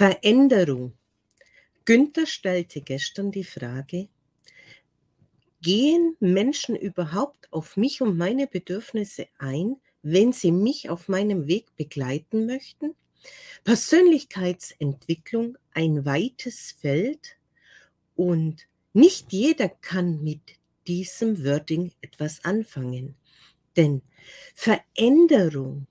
Veränderung. Günther stellte gestern die Frage, gehen Menschen überhaupt auf mich und meine Bedürfnisse ein, wenn sie mich auf meinem Weg begleiten möchten? Persönlichkeitsentwicklung ein weites Feld und nicht jeder kann mit diesem Wording etwas anfangen. Denn Veränderung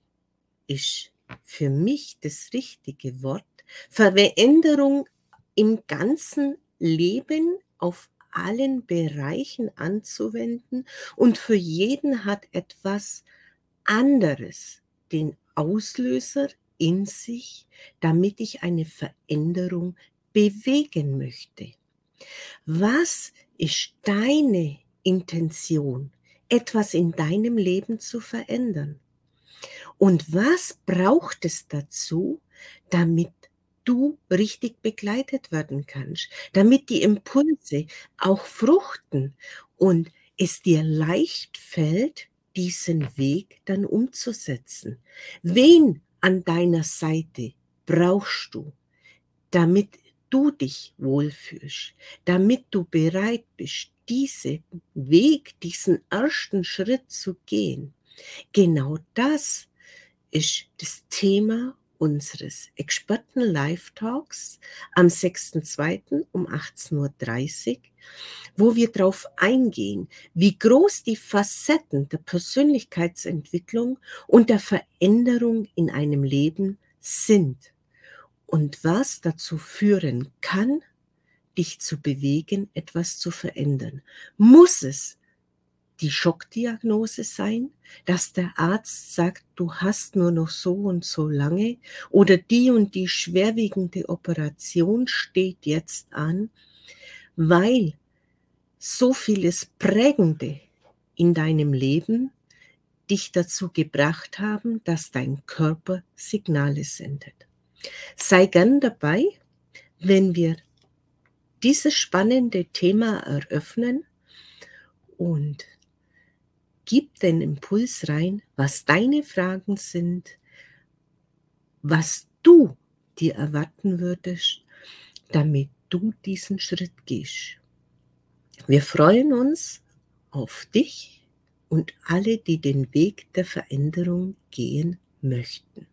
ist für mich das richtige Wort. Veränderung im ganzen Leben auf allen Bereichen anzuwenden und für jeden hat etwas anderes den Auslöser in sich, damit ich eine Veränderung bewegen möchte. Was ist deine Intention, etwas in deinem Leben zu verändern? Und was braucht es dazu, damit du richtig begleitet werden kannst, damit die Impulse auch fruchten und es dir leicht fällt, diesen Weg dann umzusetzen. Wen an deiner Seite brauchst du, damit du dich wohlfühlst, damit du bereit bist, diesen Weg, diesen ersten Schritt zu gehen. Genau das ist das Thema unseres Experten Live Talks am 6.2. um 18.30 Uhr, wo wir darauf eingehen, wie groß die Facetten der Persönlichkeitsentwicklung und der Veränderung in einem Leben sind und was dazu führen kann, dich zu bewegen, etwas zu verändern. Muss es die Schockdiagnose sein, dass der Arzt sagt, du hast nur noch so und so lange oder die und die schwerwiegende Operation steht jetzt an, weil so vieles Prägende in deinem Leben dich dazu gebracht haben, dass dein Körper Signale sendet. Sei gern dabei, wenn wir dieses spannende Thema eröffnen und gib den Impuls rein, was deine Fragen sind, was du dir erwarten würdest, damit du diesen Schritt gehst. Wir freuen uns auf dich und alle, die den Weg der Veränderung gehen möchten.